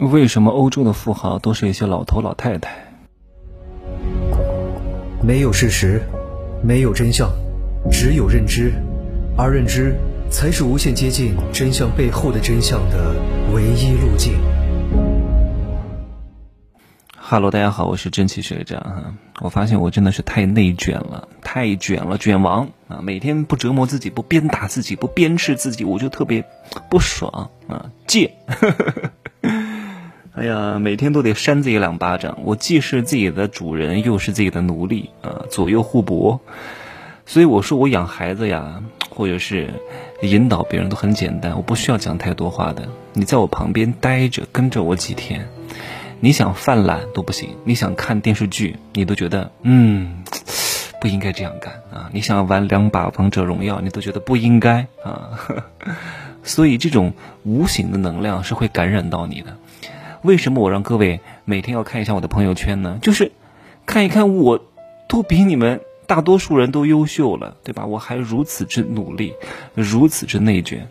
为什么欧洲的富豪都是一些老头老太太？没有事实，没有真相，只有认知，而认知才是无限接近真相背后的真相的唯一路径。哈喽，大家好，我是蒸汽学长哈。我发现我真的是太内卷了，太卷了，卷王啊！每天不折磨自己，不鞭打自己，不鞭笞自己，我就特别不爽啊！贱。哎呀，每天都得扇自己两巴掌。我既是自己的主人，又是自己的奴隶啊，左右互搏。所以我说，我养孩子呀，或者是引导别人都很简单，我不需要讲太多话的。你在我旁边待着，跟着我几天，你想犯懒都不行。你想看电视剧，你都觉得嗯，不应该这样干啊。你想玩两把王者荣耀，你都觉得不应该啊。所以这种无形的能量是会感染到你的。为什么我让各位每天要看一下我的朋友圈呢？就是看一看我，都比你们大多数人都优秀了，对吧？我还如此之努力，如此之内卷。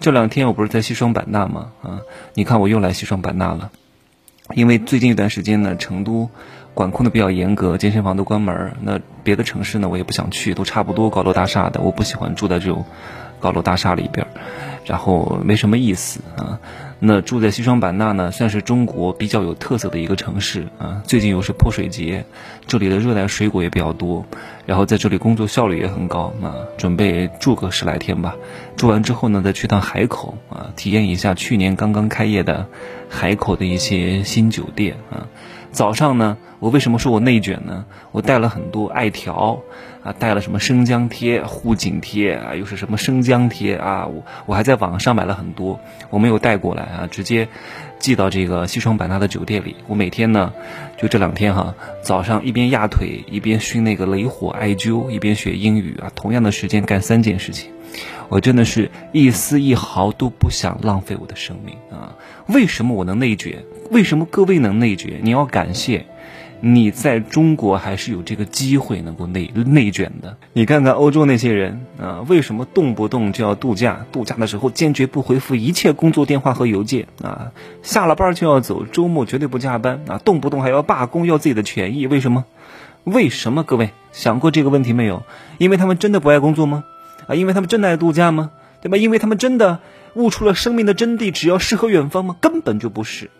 这两天我不是在西双版纳吗？啊，你看我又来西双版纳了。因为最近一段时间呢，成都管控的比较严格，健身房都关门。那别的城市呢，我也不想去，都差不多高楼大厦的，我不喜欢住在这种高楼大厦里边，然后没什么意思啊。那住在西双版纳呢，算是中国比较有特色的一个城市啊。最近又是泼水节，这里的热带水果也比较多，然后在这里工作效率也很高啊。准备住个十来天吧，住完之后呢，再去趟海口啊，体验一下去年刚刚开业的海口的一些新酒店啊。早上呢，我为什么说我内卷呢？我带了很多艾条，啊，带了什么生姜贴、护颈贴啊，又是什么生姜贴啊，我我还在网上买了很多，我没有带过来啊，直接寄到这个西双版纳的酒店里。我每天呢，就这两天哈，早上一边压腿，一边熏那个雷火艾灸，一边学英语啊，同样的时间干三件事情。我真的是一丝一毫都不想浪费我的生命啊！为什么我能内卷？为什么各位能内卷？你要感谢，你在中国还是有这个机会能够内内卷的。你看看欧洲那些人啊，为什么动不动就要度假？度假的时候坚决不回复一切工作电话和邮件啊！下了班就要走，周末绝对不加班啊！动不动还要罢工，要自己的权益？为什么？为什么？各位想过这个问题没有？因为他们真的不爱工作吗？啊，因为他们真的爱度假吗？对吧？因为他们真的悟出了生命的真谛，只要诗和远方吗？根本就不是。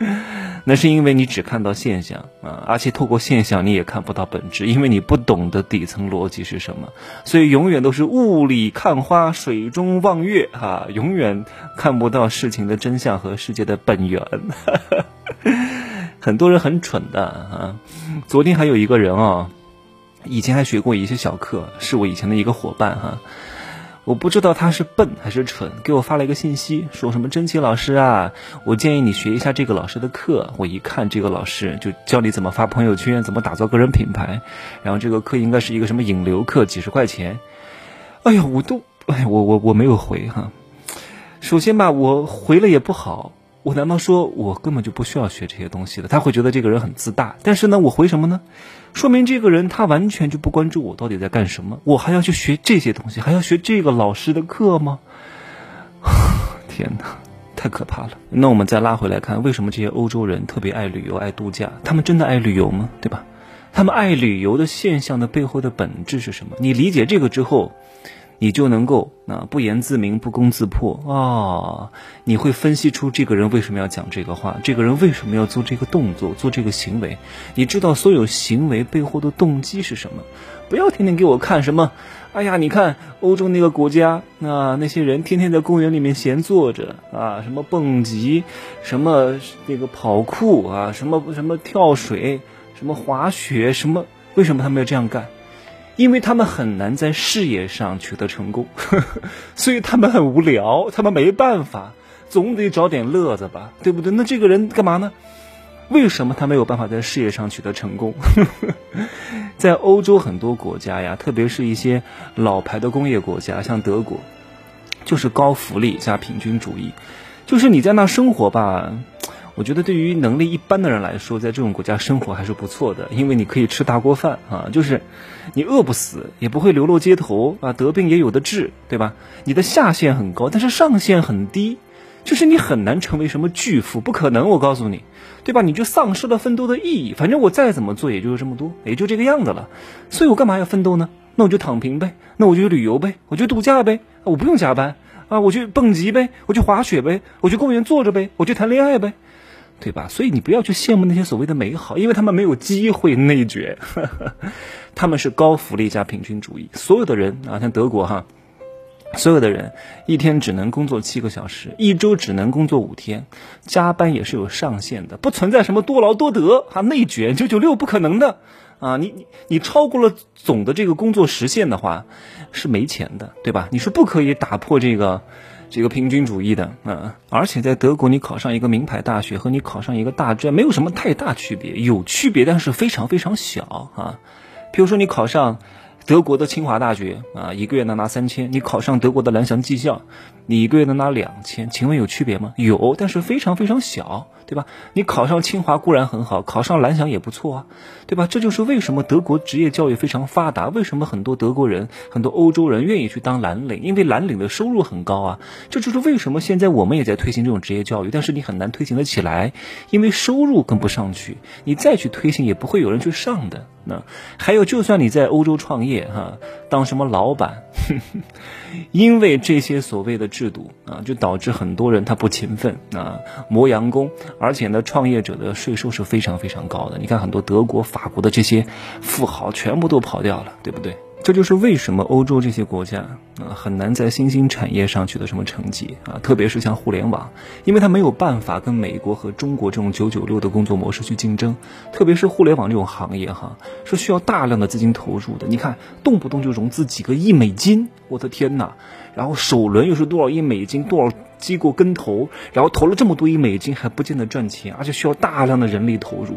那是因为你只看到现象啊，而且透过现象你也看不到本质，因为你不懂得底层逻辑是什么，所以永远都是雾里看花，水中望月哈，永远看不到事情的真相和世界的本源。很多人很蠢的啊，昨天还有一个人啊。以前还学过一些小课，是我以前的一个伙伴哈，我不知道他是笨还是蠢，给我发了一个信息，说什么真奇老师啊，我建议你学一下这个老师的课。我一看这个老师就教你怎么发朋友圈，怎么打造个人品牌，然后这个课应该是一个什么引流课，几十块钱。哎呀，我都哎，我我我没有回哈。首先吧，我回了也不好。我难道说我根本就不需要学这些东西的？他会觉得这个人很自大。但是呢，我回什么呢？说明这个人他完全就不关注我到底在干什么。我还要去学这些东西，还要学这个老师的课吗？天哪，太可怕了！那我们再拉回来看，为什么这些欧洲人特别爱旅游、爱度假？他们真的爱旅游吗？对吧？他们爱旅游的现象的背后的本质是什么？你理解这个之后。你就能够啊不言自明不攻自破啊！你会分析出这个人为什么要讲这个话，这个人为什么要做这个动作、做这个行为？你知道所有行为背后的动机是什么？不要天天给我看什么，哎呀，你看欧洲那个国家啊，那些人天天在公园里面闲坐着啊，什么蹦极，什么那个跑酷啊，什么什么跳水，什么滑雪，什么？为什么他们要这样干？因为他们很难在事业上取得成功，所以他们很无聊，他们没办法，总得找点乐子吧，对不对？那这个人干嘛呢？为什么他没有办法在事业上取得成功？在欧洲很多国家呀，特别是一些老牌的工业国家，像德国，就是高福利加平均主义，就是你在那生活吧。我觉得对于能力一般的人来说，在这种国家生活还是不错的，因为你可以吃大锅饭啊，就是你饿不死，也不会流落街头啊，得病也有的治，对吧？你的下限很高，但是上限很低，就是你很难成为什么巨富，不可能，我告诉你，对吧？你就丧失了奋斗的意义。反正我再怎么做，也就是这么多，也就这个样子了。所以我干嘛要奋斗呢？那我就躺平呗，那我就旅游呗，我就度假呗，我不用加班啊，我去蹦极呗，我去滑雪呗，我去公园坐着呗，我去谈恋爱呗。对吧？所以你不要去羡慕那些所谓的美好，因为他们没有机会内卷，他们是高福利加平均主义。所有的人啊，像德国哈，所有的人一天只能工作七个小时，一周只能工作五天，加班也是有上限的，不存在什么多劳多得啊，内卷九九六不可能的啊！你你你超过了总的这个工作时限的话，是没钱的，对吧？你是不可以打破这个。这个平均主义的，嗯，而且在德国，你考上一个名牌大学和你考上一个大专没有什么太大区别，有区别，但是非常非常小啊。比如说你考上德国的清华大学啊，一个月能拿三千；你考上德国的蓝翔技校，你一个月能拿两千。请问有区别吗？有，但是非常非常小。对吧？你考上清华固然很好，考上蓝翔也不错啊，对吧？这就是为什么德国职业教育非常发达，为什么很多德国人、很多欧洲人愿意去当蓝领，因为蓝领的收入很高啊。这就是为什么现在我们也在推行这种职业教育，但是你很难推行得起来，因为收入跟不上去，你再去推行也不会有人去上的。那还有，就算你在欧洲创业哈，当什么老板，因为这些所谓的制度啊，就导致很多人他不勤奋啊，磨洋工。而且呢，创业者的税收是非常非常高的。你看，很多德国、法国的这些富豪全部都跑掉了，对不对？这就是为什么欧洲这些国家很难在新兴产业上取得什么成绩啊，特别是像互联网，因为它没有办法跟美国和中国这种九九六的工作模式去竞争。特别是互联网这种行业哈，是需要大量的资金投入的。你看，动不动就融资几个亿美金，我的天哪！然后首轮又是多少亿美金，多少？机构跟投，然后投了这么多亿美金还不见得赚钱，而且需要大量的人力投入，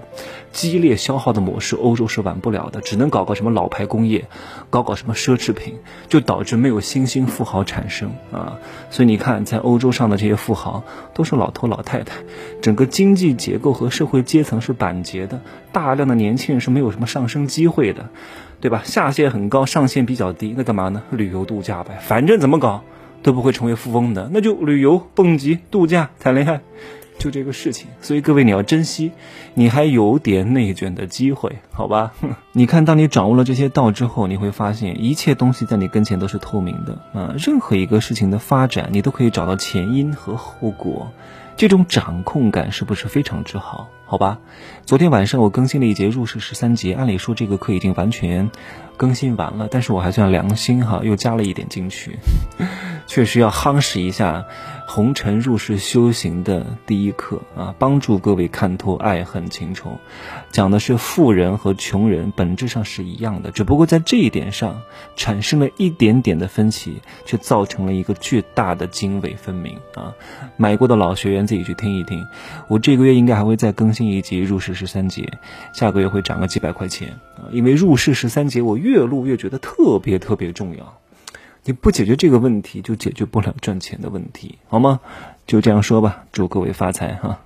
激烈消耗的模式，欧洲是玩不了的，只能搞个什么老牌工业，搞搞什么奢侈品，就导致没有新兴富豪产生啊。所以你看，在欧洲上的这些富豪都是老头老太太，整个经济结构和社会阶层是板结的，大量的年轻人是没有什么上升机会的，对吧？下限很高，上限比较低，那干嘛呢？旅游度假呗，反正怎么搞。都不会成为富翁的，那就旅游、蹦极、度假、谈恋爱，就这个事情。所以各位，你要珍惜，你还有点内卷的机会，好吧？你看，当你掌握了这些道之后，你会发现一切东西在你跟前都是透明的啊！任何一个事情的发展，你都可以找到前因和后果，这种掌控感是不是非常之好？好吧？昨天晚上我更新了一节入世十三节，按理说这个课已经完全更新完了，但是我还算良心哈，又加了一点进去。确实要夯实一下红尘入世修行的第一课啊，帮助各位看透爱恨情仇。讲的是富人和穷人本质上是一样的，只不过在这一点上产生了一点点的分歧，却造成了一个巨大的泾渭分明啊！买过的老学员自己去听一听。我这个月应该还会再更新一集入世十三节，下个月会涨个几百块钱啊！因为入世十三节我越录越觉得特别特别重要。你不解决这个问题，就解决不了赚钱的问题，好吗？就这样说吧，祝各位发财哈。